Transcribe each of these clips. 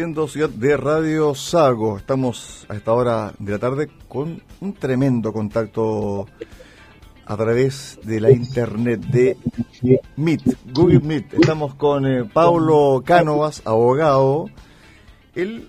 Ciudad de Radio Sago. Estamos a esta hora de la tarde con un tremendo contacto a través de la internet de Meet, Google Meet. Estamos con eh, Pablo Cánovas, abogado. Él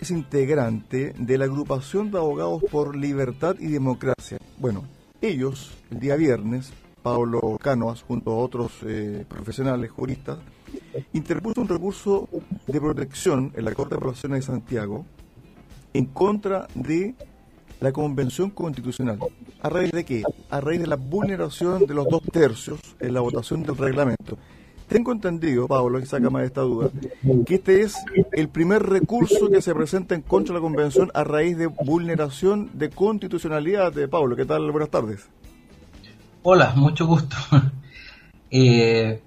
es integrante de la agrupación de abogados por libertad y democracia. Bueno, ellos, el día viernes, Pablo Cánovas, junto a otros eh, profesionales, juristas, interpuso un recurso de protección en la Corte de Apelaciones de Santiago en contra de la Convención Constitucional. ¿A raíz de qué? A raíz de la vulneración de los dos tercios en la votación del reglamento. Tengo entendido, Pablo, que saca más de esta duda, que este es el primer recurso que se presenta en contra de la Convención a raíz de vulneración de constitucionalidad de Pablo. ¿Qué tal? Buenas tardes. Hola, mucho gusto. eh,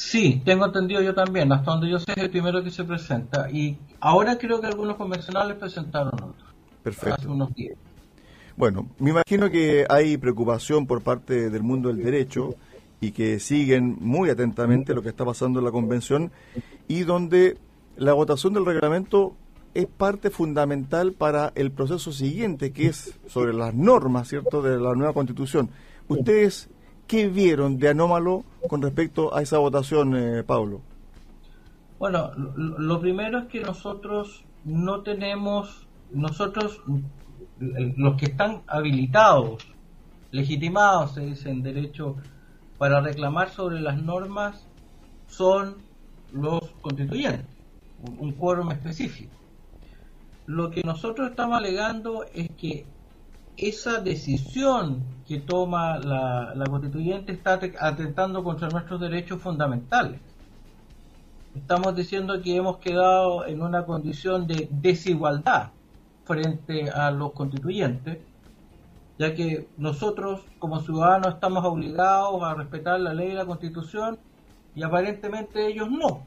Sí, tengo entendido yo también. Hasta donde yo sé es el primero que se presenta. Y ahora creo que algunos convencionales presentaron otros. Perfecto. Hace unos días. Bueno, me imagino que hay preocupación por parte del mundo del derecho y que siguen muy atentamente lo que está pasando en la convención y donde la votación del reglamento es parte fundamental para el proceso siguiente, que es sobre las normas, ¿cierto?, de la nueva constitución. Ustedes ¿Qué vieron de anómalo con respecto a esa votación, eh, Pablo? Bueno, lo, primero es que nosotros no tenemos, nosotros, los que están habilitados, legitimados, se dice en derecho, para reclamar sobre las normas, son los constituyentes, un quórum específico. Lo que nosotros estamos alegando es que esa decisión que toma la, constituyente está atentando contra nuestros derechos fundamentales. Estamos diciendo que hemos quedado en una condición de desigualdad frente a los constituyentes, ya que nosotros como ciudadanos estamos obligados a respetar la ley y la constitución y aparentemente ellos no.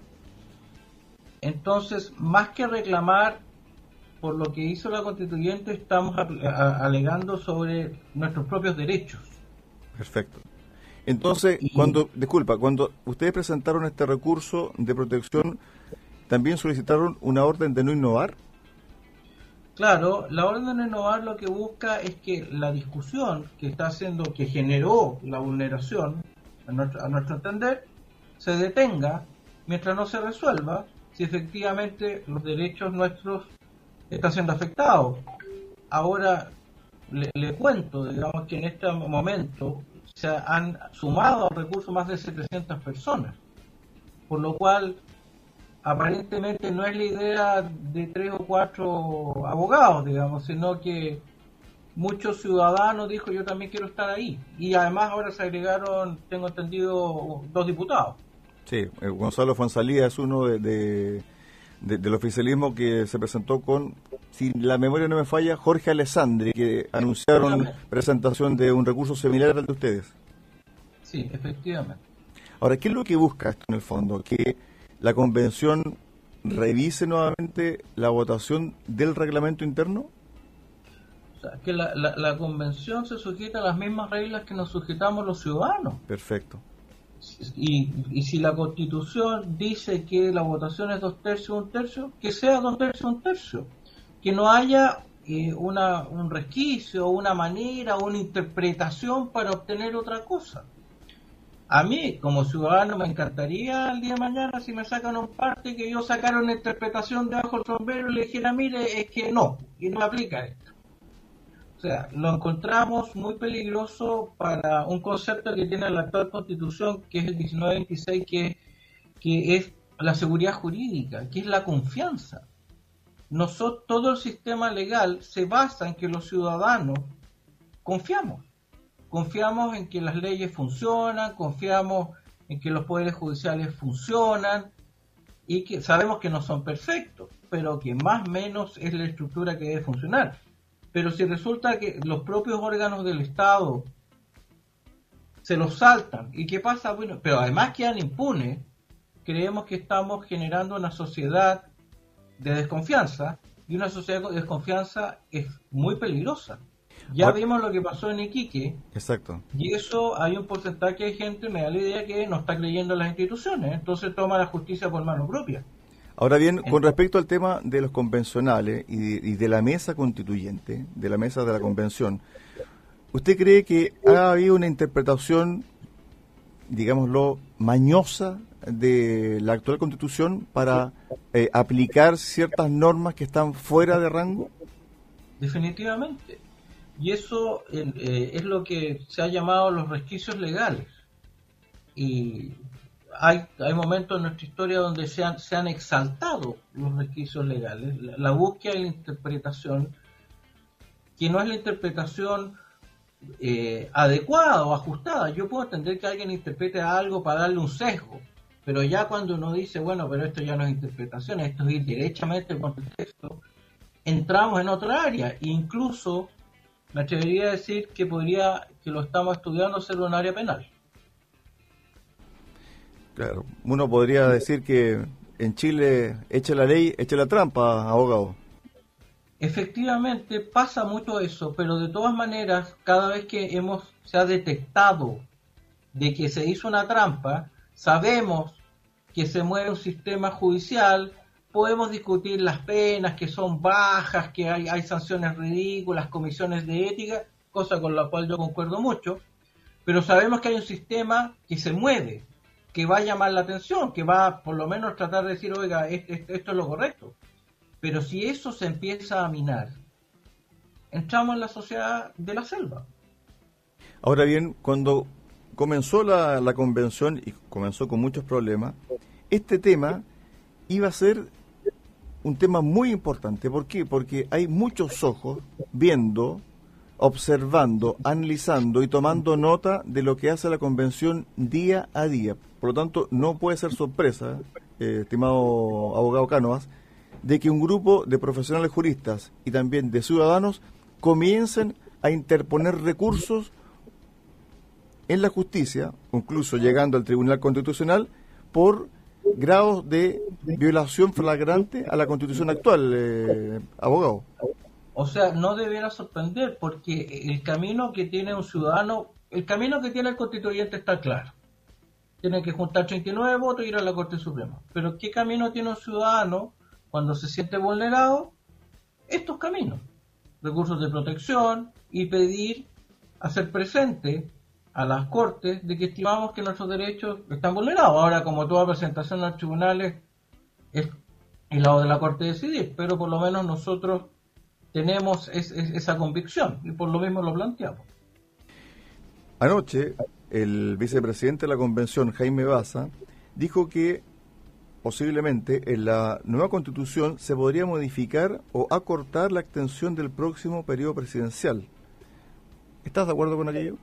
Entonces, más que reclamar por lo que hizo la constituyente estamos alegando sobre nuestros propios derechos. Perfecto. Entonces, cuando, disculpa, cuando ustedes presentaron este recurso de protección, ¿también solicitaron una orden de no innovar? Claro, la orden de no innovar lo que busca es que la discusión que está haciendo, que generó la vulneración, a nuestro, a nuestro entender, se detenga mientras no se resuelva si efectivamente los derechos nuestros está siendo afectado. Ahora le, cuento, digamos que en este momento se han sumado al recurso más de 700 personas, por lo cual aparentemente no es la idea de tres o cuatro abogados, digamos, sino que muchos ciudadanos dijo yo también quiero estar ahí. Y además ahora se agregaron, tengo entendido, dos diputados. Sí, eh, Gonzalo Fonsalía es uno de del oficialismo que se presentó con, si la memoria no me falla, Jorge Alessandri, que anunciaron presentación de un recurso similar al de ustedes. Sí, efectivamente. Ahora, ¿qué es lo que busca esto en el fondo? Que la convención revise nuevamente la votación del reglamento interno? O sea, que la, la convención se sujeta a las mismas reglas que nos sujetamos los ciudadanos. Perfecto. Y, si la constitución dice que la votación es dos tercios, un tercio, que sea dos tercios, un tercio. Que no haya eh, una, un resquicio, una manera, una interpretación para obtener otra cosa. A mí, como ciudadano, me encantaría el día de mañana, si me sacan un parte, que yo sacara una interpretación debajo del sombrero y le dijera, mire, es que no, y no aplica esto. Sea, lo encontramos muy peligroso para un concepto que tiene la actual constitución, que es el 1926, que, que es la seguridad jurídica, que es la confianza. Nosotros, todo el sistema legal se basa en que los ciudadanos confiamos. Confiamos en que las leyes funcionan, confiamos en que los poderes judiciales funcionan y que sabemos que no son perfectos, pero que más o menos es la estructura que debe funcionar. Pero si resulta que los propios órganos del Estado se los saltan, ¿y qué pasa? Bueno, pero además quedan impunes, creemos que estamos generando una sociedad de desconfianza y una sociedad de desconfianza es muy peligrosa. Ya vimos lo que pasó en Iquique. Exacto. Y eso hay un porcentaje de gente, me da la idea que no está creyendo en las instituciones, entonces toma la justicia por mano propia. Ahora bien, con respecto al tema de los convencionales y de, la mesa constituyente, de la mesa de la convención, ¿usted cree que ha habido una interpretación, digámoslo, mañosa de la actual constitución para eh, aplicar ciertas normas que están fuera de rango? Definitivamente. Y eso eh, es lo que se ha llamado los resquicios legales. Y hay, hay momentos en nuestra historia donde se han, se han exaltado los requisitos legales, la, búsqueda de la interpretación, que no es la interpretación eh, adecuada o ajustada. Yo puedo entender que alguien interprete algo para darle un sesgo, pero ya cuando uno dice, bueno, pero esto ya no es interpretación, esto es ir derechamente con el texto, entramos en otra área. Incluso me atrevería a decir que podría, que lo estamos estudiando ser un área penal. Claro, uno podría decir que en Chile eche la ley, eche la trampa, abogado. Efectivamente pasa mucho eso, pero de todas maneras, cada vez que hemos se ha detectado de que se hizo una trampa, sabemos que se mueve un sistema judicial, podemos discutir las penas que son bajas, que hay, hay sanciones ridículas, comisiones de ética, cosa con la cual yo concuerdo mucho, pero sabemos que hay un sistema que se mueve, que va a llamar la atención, que va por lo menos tratar de decir, oiga, esto es lo correcto. Pero si eso se empieza a minar, entramos en la sociedad de la selva. Ahora bien, cuando comenzó la, la convención y comenzó con muchos problemas, este tema iba a ser un tema muy importante. ¿Por qué? Porque hay muchos ojos viendo observando, analizando y tomando nota de lo que hace la convención día a día. Por lo tanto, no puede ser sorpresa, eh, estimado abogado Cánovas, de que un grupo de profesionales juristas y también de ciudadanos comiencen a interponer recursos en la justicia, incluso llegando al Tribunal Constitucional, por grados de violación flagrante a la Constitución actual, eh, abogado. O sea, no debiera sorprender porque el camino que tiene un ciudadano, el camino que tiene el constituyente está claro. Tiene que juntar 39 votos y ir a la Corte Suprema. Pero ¿qué camino tiene un ciudadano cuando se siente vulnerado? Estos caminos. Recursos de protección y pedir hacer presente a las Cortes de que estimamos que nuestros derechos están vulnerados. Ahora, como toda presentación a los tribunales, es el lado de la Corte decidir, pero por lo menos nosotros tenemos esa convicción y por lo mismo lo planteamos. Anoche, el vicepresidente de la convención, Jaime Baza, dijo que posiblemente en la nueva constitución se podría modificar o acortar la extensión del próximo periodo presidencial. ¿Estás de acuerdo con aquello?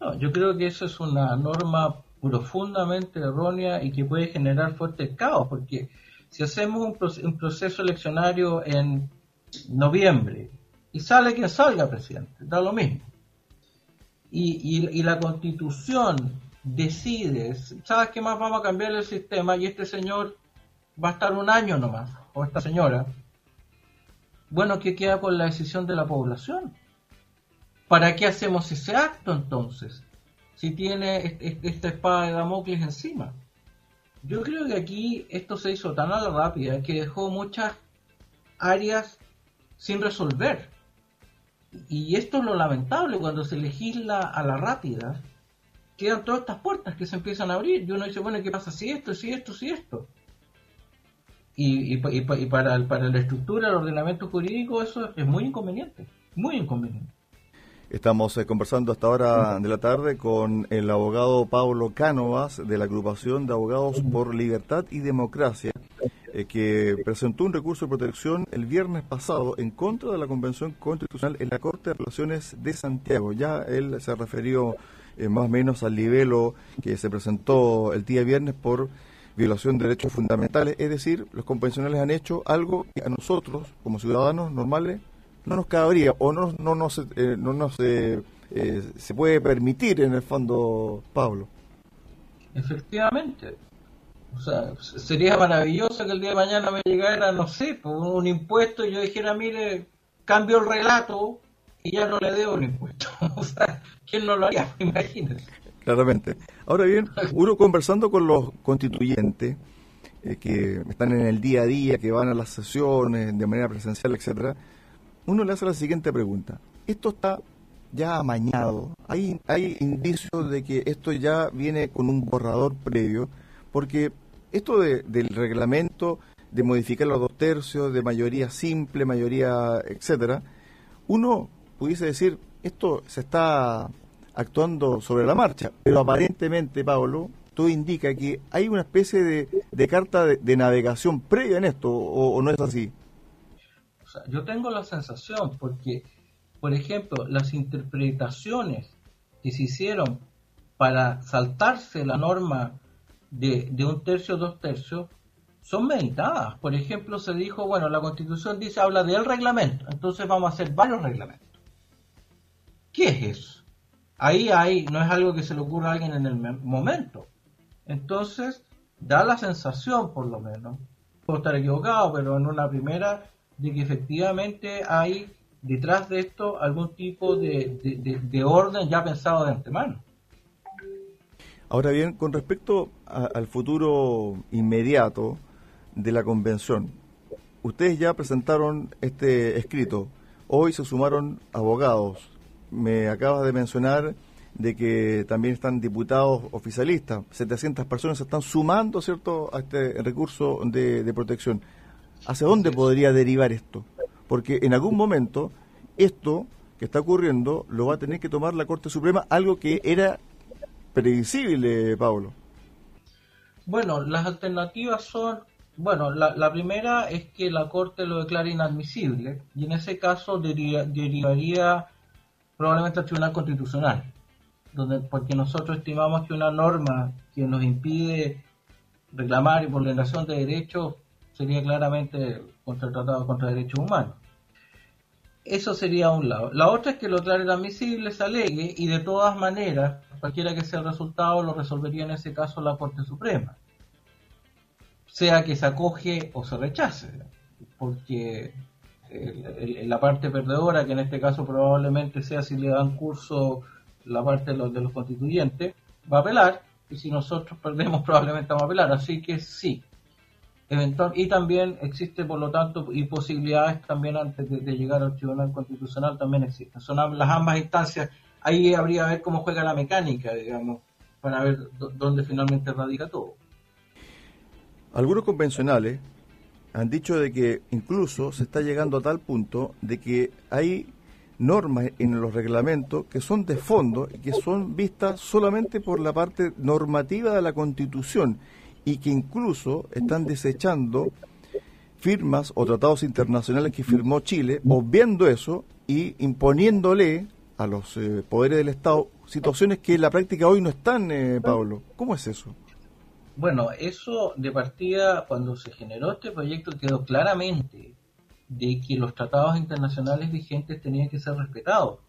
No, yo creo que eso es una norma profundamente errónea y que puede generar fuerte caos, porque si hacemos un proceso eleccionario en noviembre, y sale quien salga presidente, da lo mismo. Y, y, la constitución decide, ¿sabes qué más vamos a cambiar el sistema? Y este señor va a estar un año nomás, o esta señora. Bueno, ¿qué queda con la decisión de la población? ¿Para qué hacemos ese acto entonces? Si tiene esta espada de Damocles encima. Yo creo que aquí esto se hizo tan a la rápida que dejó muchas áreas sin resolver. Y esto es lo lamentable, cuando se legisla a la rápida, quedan todas estas puertas que se empiezan a abrir y uno dice, bueno, ¿qué pasa si esto, si esto, si esto? Y, y, para, para la estructura, el ordenamiento jurídico, eso es muy inconveniente, muy inconveniente. Estamos eh, conversando hasta ahora de la tarde con el abogado Pablo Cánovas de la agrupación de abogados por libertad y democracia. Eh, que presentó un recurso de protección el viernes pasado en contra de la Convención Constitucional en la Corte de Relaciones de Santiago. Ya él se refirió eh, más o menos al nivel que se presentó el día viernes por violación de derechos fundamentales, es decir, los convencionales han hecho algo que a nosotros, como ciudadanos normales, no nos cabría o no, no nos, eh, no nos se puede permitir en el fondo, Pablo. Efectivamente, o sea, sería maravilloso que el día de mañana me llegara, no sé, por un impuesto y yo dijera, mire, cambio el relato y ya no le debo el impuesto. o sea, ¿quién no lo haría? Imagínense. Claramente. Ahora bien, uno conversando con los constituyentes, eh, que están en el día a día, que van a las sesiones de manera presencial, etcétera, uno le hace la siguiente pregunta. Esto está ya amañado. Hay, hay indicios de que esto ya viene con un borrador previo, porque esto del reglamento de modificar los dos tercios, de mayoría simple, mayoría, etcétera, uno pudiese decir, esto se está actuando sobre la marcha, pero aparentemente, Pablo, todo indica que hay una especie de, carta de, navegación previa en esto, o, no es así. yo tengo la sensación, porque, por ejemplo, las interpretaciones que se hicieron para saltarse la norma de, de un tercio, dos tercios, son meditadas. Por ejemplo, se dijo, bueno, la constitución dice, habla del reglamento, entonces vamos a hacer varios reglamentos. ¿Qué es eso? Ahí hay, no es algo que se le ocurra a alguien en el momento. Entonces, da la sensación, por lo menos, puedo estar equivocado, pero en una primera, de que efectivamente hay detrás de esto algún tipo de, orden ya pensado de antemano. Ahora bien, con respecto al futuro inmediato, de la convención. Ustedes ya presentaron este escrito. Hoy se sumaron abogados. Me acabas de mencionar de que también están diputados oficialistas. 700 personas se están sumando, ¿cierto?, a este recurso de, de protección. ¿Hacia dónde podría derivar esto? Porque en algún momento esto que está ocurriendo lo va a tener que tomar la Corte Suprema, algo que era previsible, Pablo. Bueno, las alternativas son bueno, la, primera es que la Corte lo declare inadmisible y en ese caso derivaría probablemente al Tribunal Constitucional, donde porque nosotros estimamos que una norma que nos impide reclamar y vulneración de derechos sería claramente contra el Tratado contra Derechos Humanos. Eso sería un lado. La otra es que lo declare inadmisible, se alegue y de todas maneras, cualquiera que sea el resultado, lo resolvería en ese caso la Corte Suprema sea que se acoge o se rechace, porque la parte perdedora, que en este caso probablemente sea si le dan curso la parte de los, de los constituyentes, va a apelar, y si nosotros perdemos probablemente vamos a apelar, así que sí. Y también existe, por lo tanto, y posibilidades también antes de, llegar al Tribunal Constitucional también existen. Son las ambas instancias, ahí habría que ver cómo juega la mecánica, digamos, para ver dónde finalmente radica todo. Algunos convencionales han dicho de que incluso se está llegando a tal punto de que hay normas en los reglamentos que son de fondo y que son vistas solamente por la parte normativa de la Constitución y que incluso están desechando firmas o tratados internacionales que firmó Chile, obviando eso y imponiéndole a los eh, poderes del Estado situaciones que en la práctica hoy no están, eh, Pablo. ¿Cómo es eso? Bueno, eso de partida, cuando se generó este proyecto, quedó claramente de que los tratados internacionales vigentes tenían que ser respetados.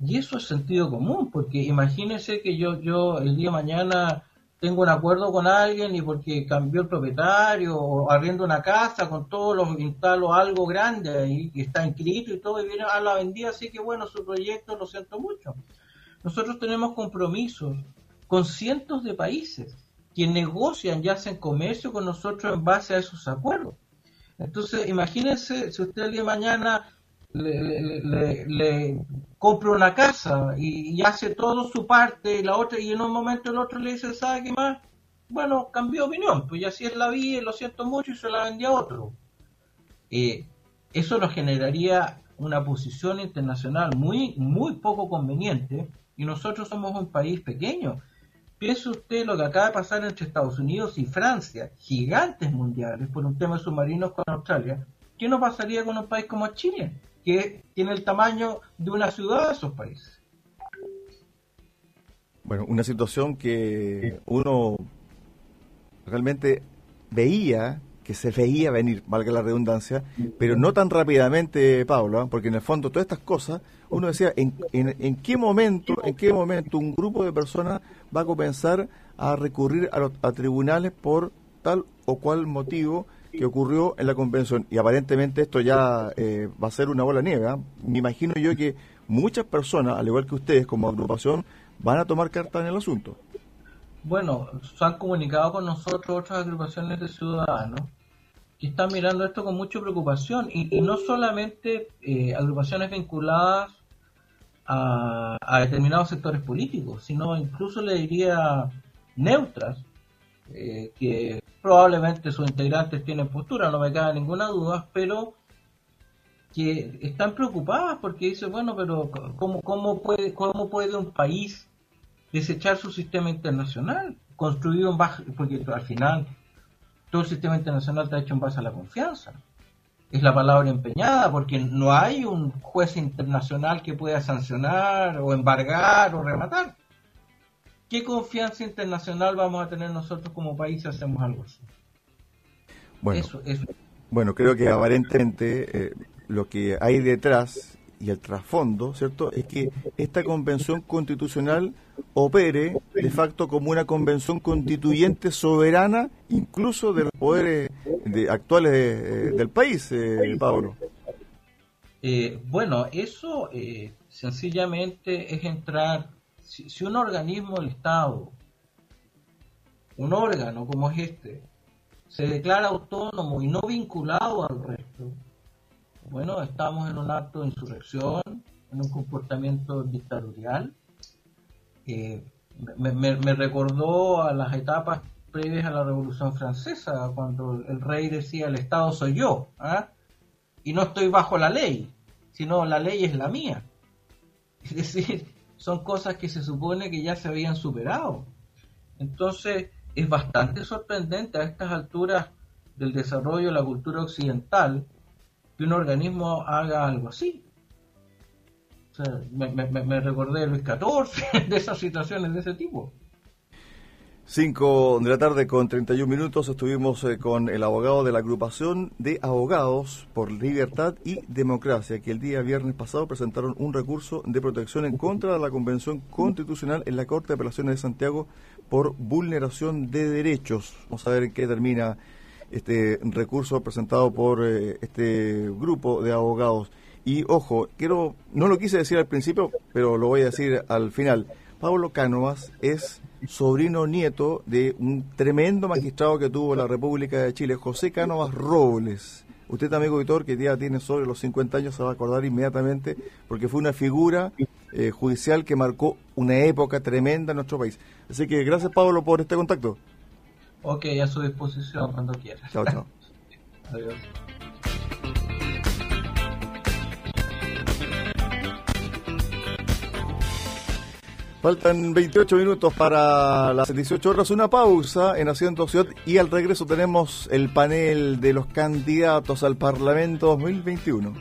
Y eso es sentido común, porque imagínense que yo, yo el día de mañana tengo un acuerdo con alguien y porque cambió el propietario o arriendo una casa con todos los instalo algo grande ahí que está inscrito y todo y viene a la vendida, así que bueno, su proyecto lo siento mucho. Nosotros tenemos compromisos con cientos de países que negocian y hacen comercio con nosotros en base a esos acuerdos. Entonces, imagínense si usted de mañana le, compra una casa y, hace todo su parte y la otra, y en un momento el otro le dice, ¿sabe qué más? Bueno, cambió opinión, pues ya así es la vida, lo siento mucho y se la vendía a otro. Eh, eso nos generaría una posición internacional muy, muy poco conveniente y nosotros somos un país pequeño Piense usted lo que acaba de pasar entre Estados Unidos y Francia, gigantes mundiales, por un tema de submarinos con Australia. ¿Qué no pasaría con un país como Chile, que tiene el tamaño de una ciudad de esos países? Bueno, una situación que uno realmente veía que se veía venir, valga la redundancia, pero no tan rápidamente, Pablo, ¿ah? porque en el fondo todas estas cosas, uno decía, ¿en, en, qué momento, en qué momento un grupo de personas va a comenzar a recurrir a, los, tribunales por tal o cual motivo que ocurrió en la convención? Y aparentemente esto ya eh, va a ser una bola nieve. ¿ah? Me imagino yo que muchas personas, al igual que ustedes como agrupación, van a tomar carta en el asunto. bueno, se han comunicado con nosotros otras agrupaciones de ciudadanos que están mirando esto con mucha preocupación y, no solamente eh, agrupaciones vinculadas a, determinados sectores políticos, sino incluso le diría neutras, eh, que probablemente sus integrantes tienen postura, no me cabe ninguna duda, pero que están preocupadas porque dicen, bueno, pero ¿cómo, cómo, puede, cómo puede un país desechar su sistema internacional, construido en base, porque al final todo el sistema internacional está hecho en base a la confianza. Es la palabra empeñada, porque no hay un juez internacional que pueda sancionar o embargar o rematar. ¿Qué confianza internacional vamos a tener nosotros como país si hacemos algo así? Bueno, eso, eso. bueno creo que aparentemente eh, lo que hay detrás y el trasfondo, ¿cierto?, es que esta convención constitucional opere de facto como una convención constituyente soberana, incluso de los poderes actuales del país, eh, Pablo. Eh, bueno, eso eh, sencillamente es entrar, si, si un organismo del Estado, un órgano como es este, se declara autónomo y no vinculado al resto, bueno, estamos en un acto de insurrección, en un comportamiento dictatorial. Eh, me, recordó a las etapas previas a la Revolución Francesa, cuando el rey decía, el Estado soy yo, ¿ah? y no estoy bajo la ley, sino la ley es la mía. Es decir, son cosas que se supone que ya se habían superado. Entonces, es bastante sorprendente a estas alturas del desarrollo de la cultura occidental que un organismo haga algo así. me, recordé de Luis XIV, de esas situaciones de ese tipo. 5 de la tarde con 31 minutos estuvimos eh, con el abogado de la agrupación de abogados por libertad y democracia que el día viernes pasado presentaron un recurso de protección en contra de la Convención Constitucional en la Corte de Apelaciones de Santiago por vulneración de derechos. Vamos a ver en qué termina este recurso presentado por eh, este grupo de abogados. Y ojo, quiero, no lo quise decir al principio, pero lo voy a decir al final. Pablo Cánovas es sobrino nieto de un tremendo magistrado que tuvo la República de Chile, José Cánovas Robles. Usted, amigo Vitor, que ya tiene sobre los 50 años, se va a acordar inmediatamente, porque fue una figura eh, judicial que marcó una época tremenda en nuestro país. Así que gracias, Pablo, por este contacto. Ok, a su disposición cuando quieras. Chao, chao. Adiós. Faltan 28 minutos para las 18 horas, una pausa en Haciendo Ciudad y al regreso tenemos el panel de los candidatos al Parlamento 2021.